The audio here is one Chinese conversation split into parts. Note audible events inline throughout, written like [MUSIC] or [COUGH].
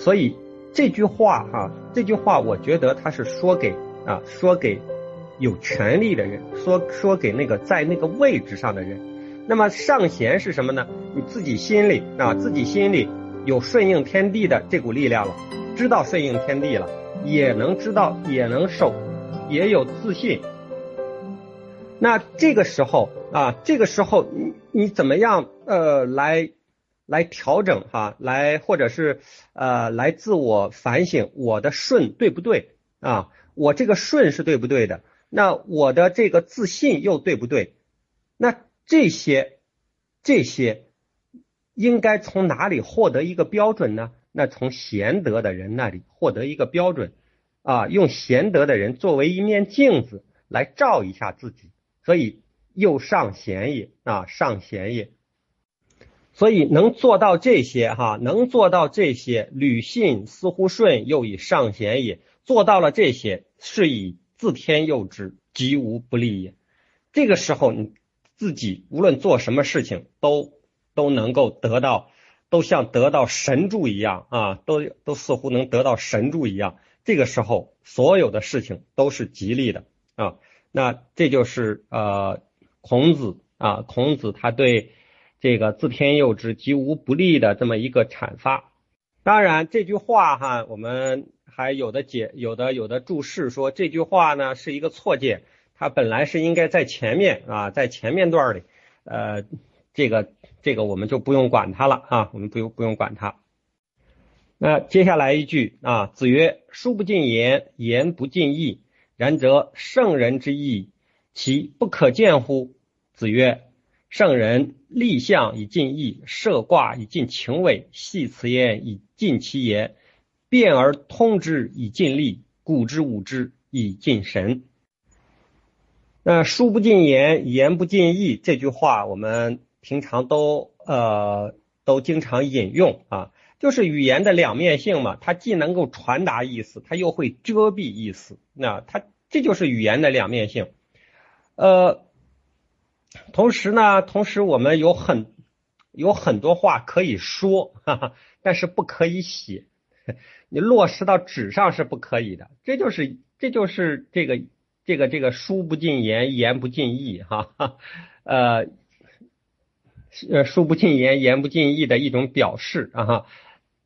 所以这句话哈，这句话我觉得他是说给啊，说给有权利的人，说说给那个在那个位置上的人。那么上贤是什么呢？你自己心里啊，自己心里有顺应天地的这股力量了，知道顺应天地了，也能知道，也能受，也有自信。那这个时候啊，这个时候你你怎么样呃来来调整哈，来或者是呃来自我反省，我的顺对不对啊？我这个顺是对不对的？那我的这个自信又对不对？那这些这些应该从哪里获得一个标准呢？那从贤德的人那里获得一个标准啊，用贤德的人作为一面镜子来照一下自己。所以又上贤也啊，上贤也。所以能做到这些哈，能做到这些，履信似乎顺，又以上贤也。做到了这些，是以自天佑之，吉无不利也。这个时候，你自己无论做什么事情，都都能够得到，都像得到神助一样啊，都都似乎能得到神助一样。这个时候，所有的事情都是吉利的啊。那这就是呃孔子啊，孔子他对这个自天佑之，吉无不利的这么一个阐发。当然这句话哈，我们还有的解，有的有的注释说这句话呢是一个错解，它本来是应该在前面啊，在前面段里，呃，这个这个我们就不用管它了啊，我们不用不用管它。那接下来一句啊，子曰：书不尽言，言不尽意。然则圣人之义，其不可见乎？子曰：圣人立象以尽意，设卦以尽情味，系辞焉以尽其言，辩而通之以尽力，古之武之以尽神。那书不尽言，言不尽意这句话，我们平常都呃都经常引用啊。就是语言的两面性嘛，它既能够传达意思，它又会遮蔽意思。那它这就是语言的两面性。呃，同时呢，同时我们有很有很多话可以说，哈哈，但是不可以写。[LAUGHS] 你落实到纸上是不可以的。这就是这就是这个这个这个书不尽言，言不尽意，哈哈，呃呃，书不尽言，言不尽意的一种表示啊哈。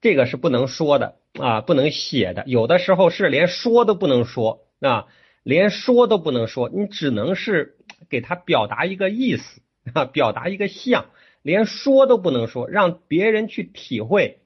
这个是不能说的啊，不能写的。有的时候是连说都不能说啊，连说都不能说，你只能是给他表达一个意思啊，表达一个象，连说都不能说，让别人去体会。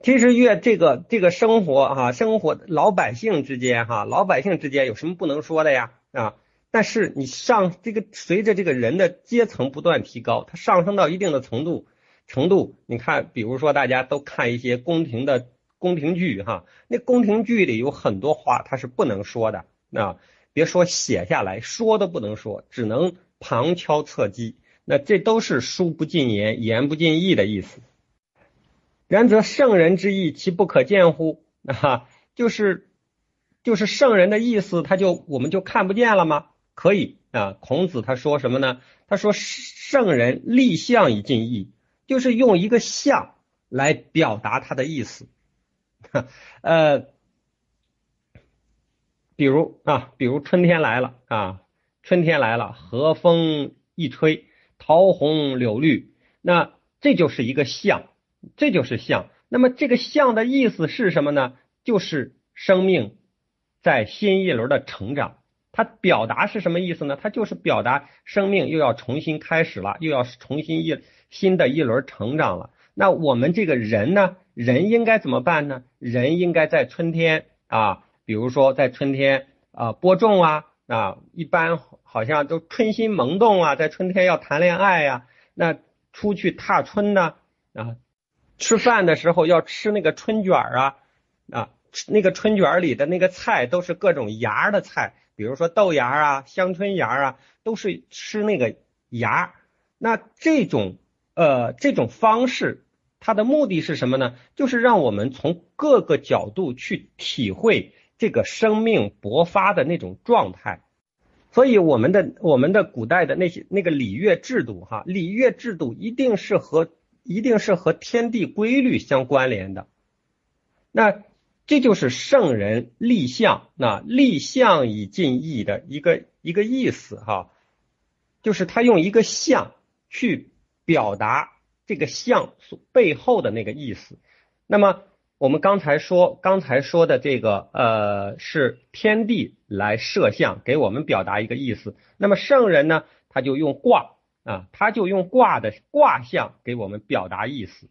其实越这个这个生活哈，生活老百姓之间哈，老百姓之间有什么不能说的呀啊？但是你上这个随着这个人的阶层不断提高，他上升到一定的程度。程度，你看，比如说大家都看一些宫廷的宫廷剧哈，那宫廷剧里有很多话它是不能说的啊，别说写下来，说都不能说，只能旁敲侧击。那这都是书不尽言，言不尽意的意思。然则圣人之意，其不可见乎？[LAUGHS] 啊，就是就是圣人的意思，他就我们就看不见了吗？可以啊。孔子他说什么呢？他说圣人立象以尽意。就是用一个象来表达他的意思，[LAUGHS] 呃，比如啊，比如春天来了啊，春天来了，和风一吹，桃红柳绿，那这就是一个象，这就是象。那么这个象的意思是什么呢？就是生命在新一轮的成长。它表达是什么意思呢？它就是表达生命又要重新开始了，又要重新一。新的一轮成长了，那我们这个人呢？人应该怎么办呢？人应该在春天啊，比如说在春天啊播种啊啊，一般好像都春心萌动啊，在春天要谈恋爱呀，那出去踏春呢啊，吃饭的时候要吃那个春卷啊啊，那个春卷里的那个菜都是各种芽的菜，比如说豆芽啊、香椿芽啊，都是吃那个芽，那这种。呃，这种方式它的目的是什么呢？就是让我们从各个角度去体会这个生命勃发的那种状态。所以，我们的我们的古代的那些那个礼乐制度，哈，礼乐制度一定是和一定是和天地规律相关联的。那这就是圣人立象，那立象以尽意的一个一个意思哈，就是他用一个象去表达这个象所背后的那个意思。那么我们刚才说，刚才说的这个呃是天地来设象，给我们表达一个意思。那么圣人呢，他就用卦啊，他就用卦的卦象给我们表达意思。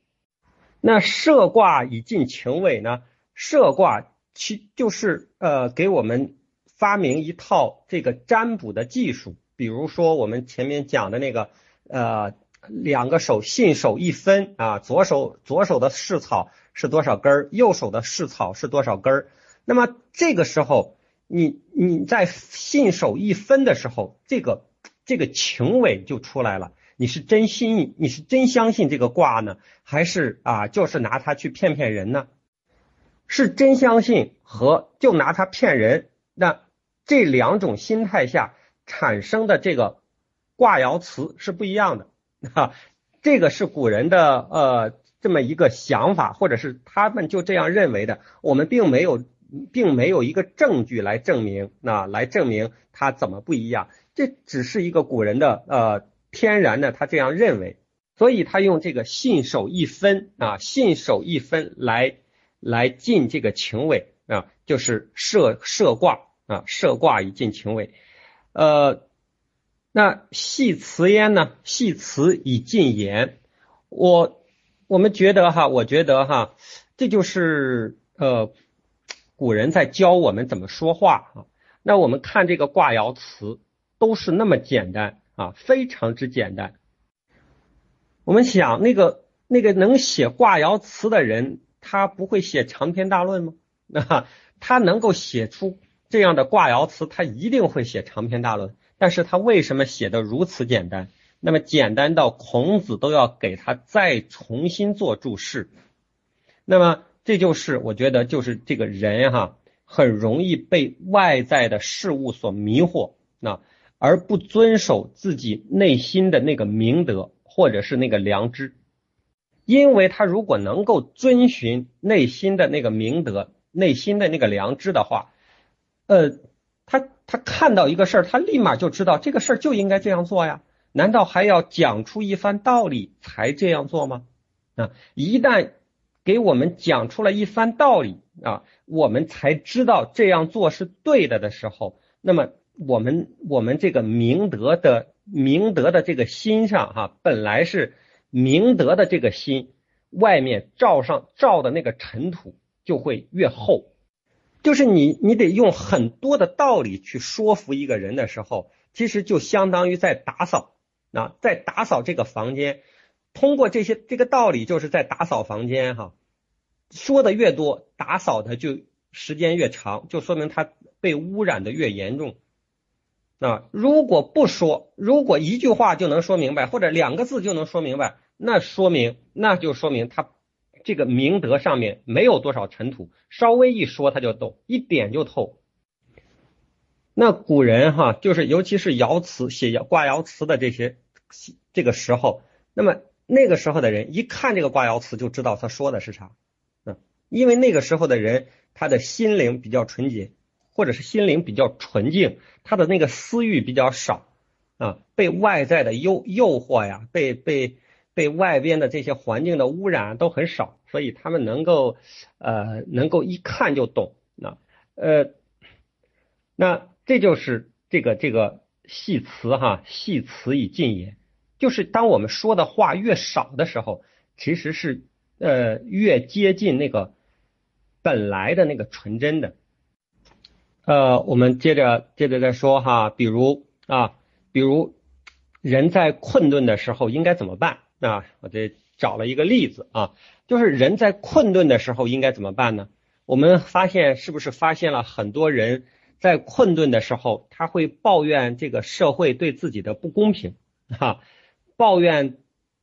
那设卦以尽情味呢？设卦其就是呃给我们发明一套这个占卜的技术，比如说我们前面讲的那个呃两个手信手一分啊，左手左手的试草是多少根儿，右手的试草是多少根儿。那么这个时候你你在信手一分的时候，这个这个情尾就出来了。你是真心你是真相信这个卦呢，还是啊就是拿它去骗骗人呢？是真相信和就拿它骗人，那这两种心态下产生的这个卦爻辞是不一样的 [LAUGHS] 啊。这个是古人的呃这么一个想法，或者是他们就这样认为的。我们并没有并没有一个证据来证明，那来证明它怎么不一样。这只是一个古人的呃天然的他这样认为，所以他用这个信手一分啊，信手一分来。来进这个情尾啊，就是设设卦啊，设卦以进情尾。呃，那系辞焉呢？系辞以尽言。我我们觉得哈，我觉得哈，这就是呃古人在教我们怎么说话啊。那我们看这个卦爻辞都是那么简单啊，非常之简单。我们想那个那个能写卦爻辞的人。他不会写长篇大论吗？那 [LAUGHS] 他能够写出这样的卦爻辞，他一定会写长篇大论。但是他为什么写的如此简单？那么简单到孔子都要给他再重新做注释。那么这就是我觉得就是这个人哈，很容易被外在的事物所迷惑，那而不遵守自己内心的那个明德或者是那个良知。因为他如果能够遵循内心的那个明德、内心的那个良知的话，呃，他他看到一个事儿，他立马就知道这个事儿就应该这样做呀。难道还要讲出一番道理才这样做吗？啊，一旦给我们讲出了一番道理啊，我们才知道这样做是对的的时候，那么我们我们这个明德的明德的这个心上哈，本来是。明德的这个心，外面罩上罩的那个尘土就会越厚。就是你，你得用很多的道理去说服一个人的时候，其实就相当于在打扫啊，在打扫这个房间。通过这些这个道理，就是在打扫房间哈。说的越多，打扫的就时间越长，就说明它被污染的越严重。啊，如果不说，如果一句话就能说明白，或者两个字就能说明白。那说明，那就说明他这个明德上面没有多少尘土，稍微一说他就懂，一点就透。那古人哈，就是尤其是爻辞写爻卦爻辞的这些这个时候，那么那个时候的人一看这个卦爻辞就知道他说的是啥，嗯，因为那个时候的人他的心灵比较纯洁，或者是心灵比较纯净，他的那个私欲比较少啊，被外在的诱诱惑呀，被被。被外边的这些环境的污染都很少，所以他们能够呃能够一看就懂。那呃那这就是这个这个戏词哈，戏词以尽也，就是当我们说的话越少的时候，其实是呃越接近那个本来的那个纯真的。呃，我们接着接着再说哈，比如啊，比如人在困顿的时候应该怎么办？啊，我这找了一个例子啊，就是人在困顿的时候应该怎么办呢？我们发现是不是发现了很多人在困顿的时候，他会抱怨这个社会对自己的不公平啊，抱怨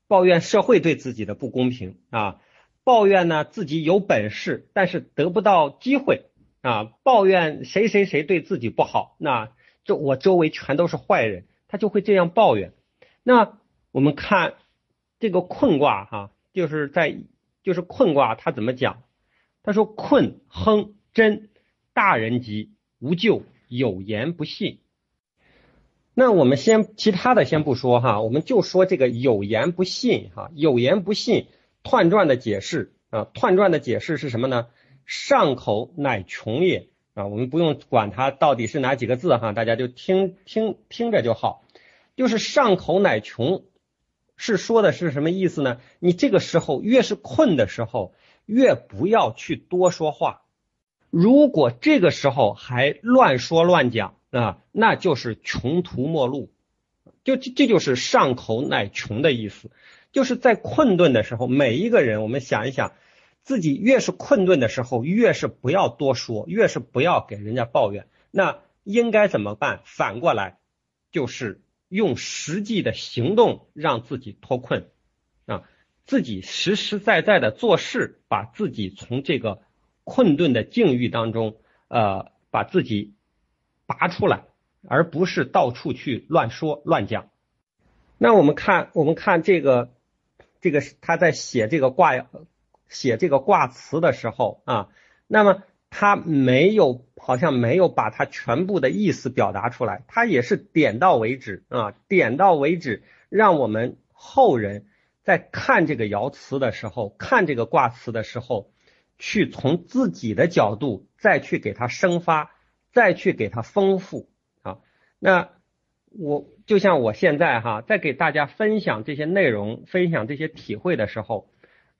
抱怨社会对自己的不公平啊，抱怨呢自己有本事但是得不到机会啊，抱怨谁谁谁对自己不好，那这我周围全都是坏人，他就会这样抱怨。那我们看。这个困卦哈，就是在就是困卦，它怎么讲？他说：“困亨真，大人吉，无咎，有言不信。”那我们先其他的先不说哈，我们就说这个有言不信哈，有言不信，彖传的解释啊，彖传的解释是什么呢？上口乃穷也啊，我们不用管它到底是哪几个字哈，大家就听听听着就好。就是上口乃穷，是说的是什么意思呢？你这个时候越是困的时候，越不要去多说话。如果这个时候还乱说乱讲。啊，那就是穷途末路，就这这就是上口乃穷的意思，就是在困顿的时候，每一个人，我们想一想，自己越是困顿的时候，越是不要多说，越是不要给人家抱怨，那应该怎么办？反过来，就是用实际的行动让自己脱困啊，自己实实在在的做事，把自己从这个困顿的境遇当中，呃，把自己。拔出来，而不是到处去乱说乱讲。那我们看，我们看这个，这个他在写这个卦，写这个卦词的时候啊，那么他没有，好像没有把他全部的意思表达出来，他也是点到为止啊，点到为止，让我们后人在看这个爻辞的时候，看这个卦辞的时候，去从自己的角度再去给它生发。再去给它丰富啊，那我就像我现在哈，在给大家分享这些内容、分享这些体会的时候，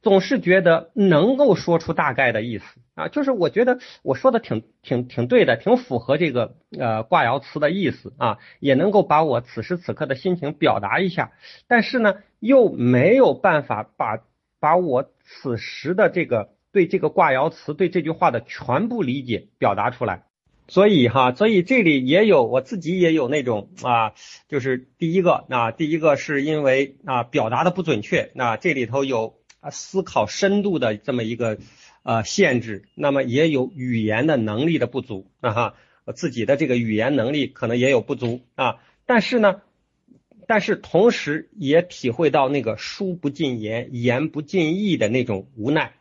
总是觉得能够说出大概的意思啊，就是我觉得我说的挺挺挺对的，挺符合这个呃卦爻辞的意思啊，也能够把我此时此刻的心情表达一下，但是呢，又没有办法把把我此时的这个对这个卦爻辞、对这句话的全部理解表达出来。所以哈，所以这里也有我自己也有那种啊，就是第一个啊，第一个是因为啊表达的不准确，那这里头有啊思考深度的这么一个呃限制，那么也有语言的能力的不足啊哈，自己的这个语言能力可能也有不足啊，但是呢，但是同时也体会到那个书不尽言，言不尽意的那种无奈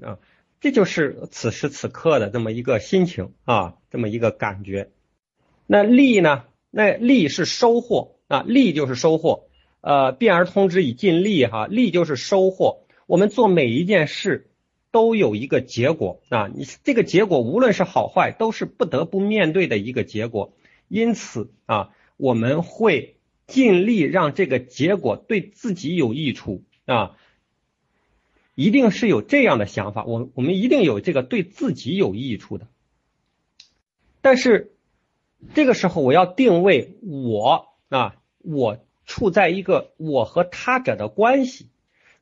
啊。这就是此时此刻的这么一个心情啊，这么一个感觉。那利呢？那利是收获啊，利就是收获。呃，变而通之以尽力哈，利就是收获。我们做每一件事都有一个结果啊，你这个结果无论是好坏，都是不得不面对的一个结果。因此啊，我们会尽力让这个结果对自己有益处啊。一定是有这样的想法，我我们一定有这个对自己有益处的。但是这个时候我要定位我啊，我处在一个我和他者的关系。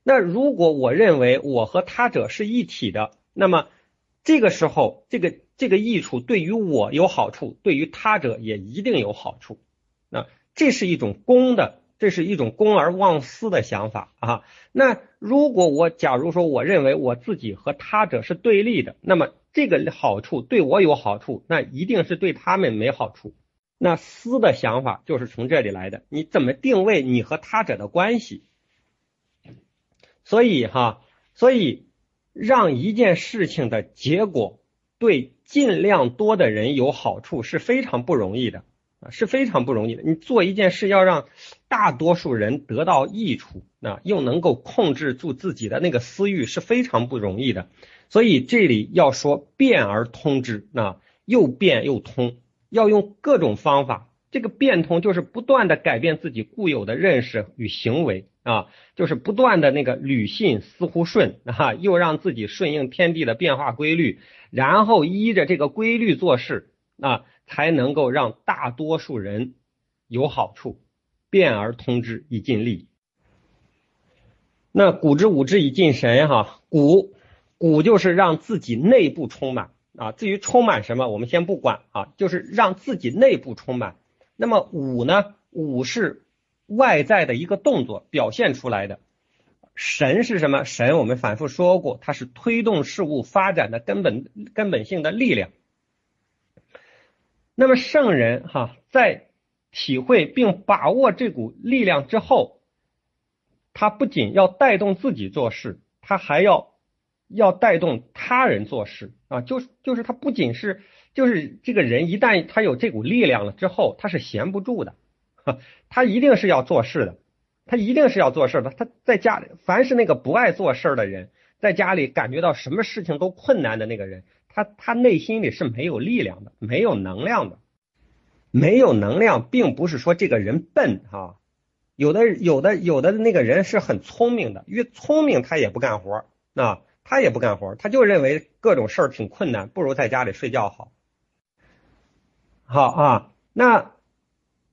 那如果我认为我和他者是一体的，那么这个时候这个这个益处对于我有好处，对于他者也一定有好处。那这是一种公的。这是一种公而忘私的想法啊。那如果我假如说我认为我自己和他者是对立的，那么这个好处对我有好处，那一定是对他们没好处。那私的想法就是从这里来的。你怎么定位你和他者的关系？所以哈，所以让一件事情的结果对尽量多的人有好处是非常不容易的。啊，是非常不容易的。你做一件事，要让大多数人得到益处，啊，又能够控制住自己的那个私欲，是非常不容易的。所以这里要说变而通之，啊，又变又通，要用各种方法。这个变通就是不断的改变自己固有的认识与行为，啊，就是不断的那个履信似乎顺，[LAUGHS] 啊，又让自己顺应天地的变化规律，然后依着这个规律做事，啊。才能够让大多数人有好处，变而通之以尽力。那古之武之以尽神，哈，古古就是让自己内部充满啊。至于充满什么，我们先不管啊，就是让自己内部充满。那么武呢？武是外在的一个动作表现出来的。神是什么？神我们反复说过，它是推动事物发展的根本根本性的力量。那么圣人哈，在体会并把握这股力量之后，他不仅要带动自己做事，他还要要带动他人做事啊，就是就是他不仅是就是这个人一旦他有这股力量了之后，他是闲不住的，[LAUGHS] 他一定是要做事的，他一定是要做事的。他在家里，凡是那个不爱做事的人，在家里感觉到什么事情都困难的那个人，他他内心里是没有力量的，没有能量的，没有能量，并不是说这个人笨哈，有的有的有的那个人是很聪明的，越聪明他也不干活啊。他也不干活，他就认为各种事儿挺困难，不如在家里睡觉好。好啊，那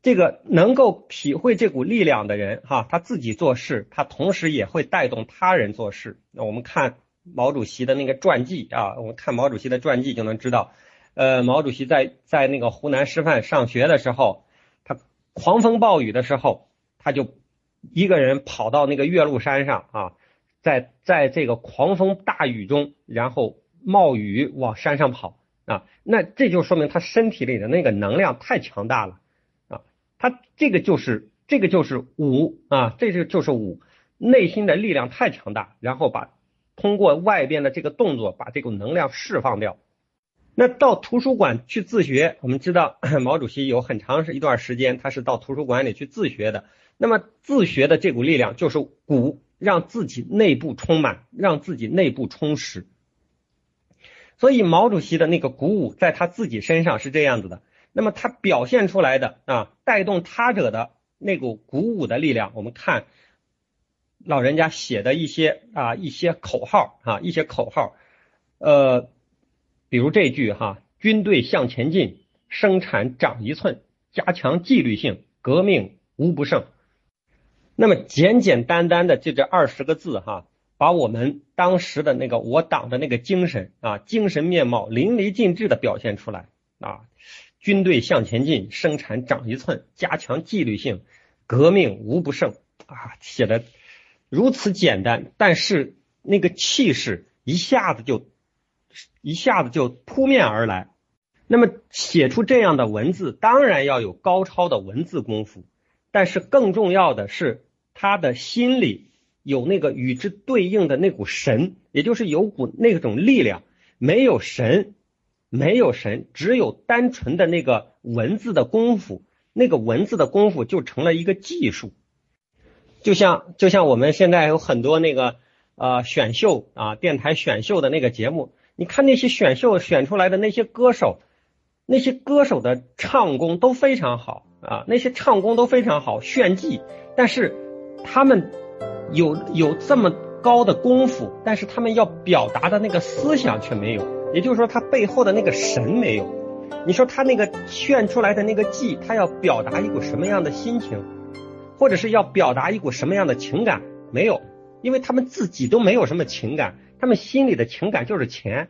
这个能够体会这股力量的人，哈，他自己做事，他同时也会带动他人做事。那我们看毛主席的那个传记啊，我们看毛主席的传记就能知道，呃，毛主席在在那个湖南师范上学的时候，他狂风暴雨的时候，他就一个人跑到那个岳麓山上啊。在在这个狂风大雨中，然后冒雨往山上跑啊，那这就说明他身体里的那个能量太强大了，他这个就是这个就是武啊，这个就是武，内心的力量太强大，然后把通过外边的这个动作把这股能量释放掉。那到图书馆去自学，我们知道毛主席有很长一段时间他是到图书馆里去自学的，那么自学的这股力量就是鼓。让自己内部充满，让自己内部充实。所以毛主席的那个鼓舞，在他自己身上是这样子的。那么他表现出来的啊，带动他者的那股鼓舞的力量，我们看老人家写的一些啊一些口号啊一些口号，呃，比如这句哈：军队向前进，生产长一寸，加强纪律性，革命无不胜。那么简简单单的就这二十个字哈，把我们当时的那个我党的那个精神啊，精神面貌淋漓尽致的表现出来啊。军队向前进，生产长一寸，加强纪律性，革命无不胜啊。写的如此简单，但是那个气势一下子就一下子就扑面而来。那么写出这样的文字，当然要有高超的文字功夫，但是更重要的是。他的心里有那个与之对应的那股神，也就是有股那种力量。没有神，没有神，只有单纯的那个文字的功夫。那个文字的功夫就成了一个技术。就像就像我们现在有很多那个呃选秀啊，电台选秀的那个节目，你看那些选秀选出来的那些歌手，那些歌手的唱功都非常好啊，那些唱功都非常好，炫技，但是。他们有有这么高的功夫，但是他们要表达的那个思想却没有，也就是说他背后的那个神没有。你说他那个炫出来的那个技，他要表达一股什么样的心情，或者是要表达一股什么样的情感？没有，因为他们自己都没有什么情感，他们心里的情感就是钱，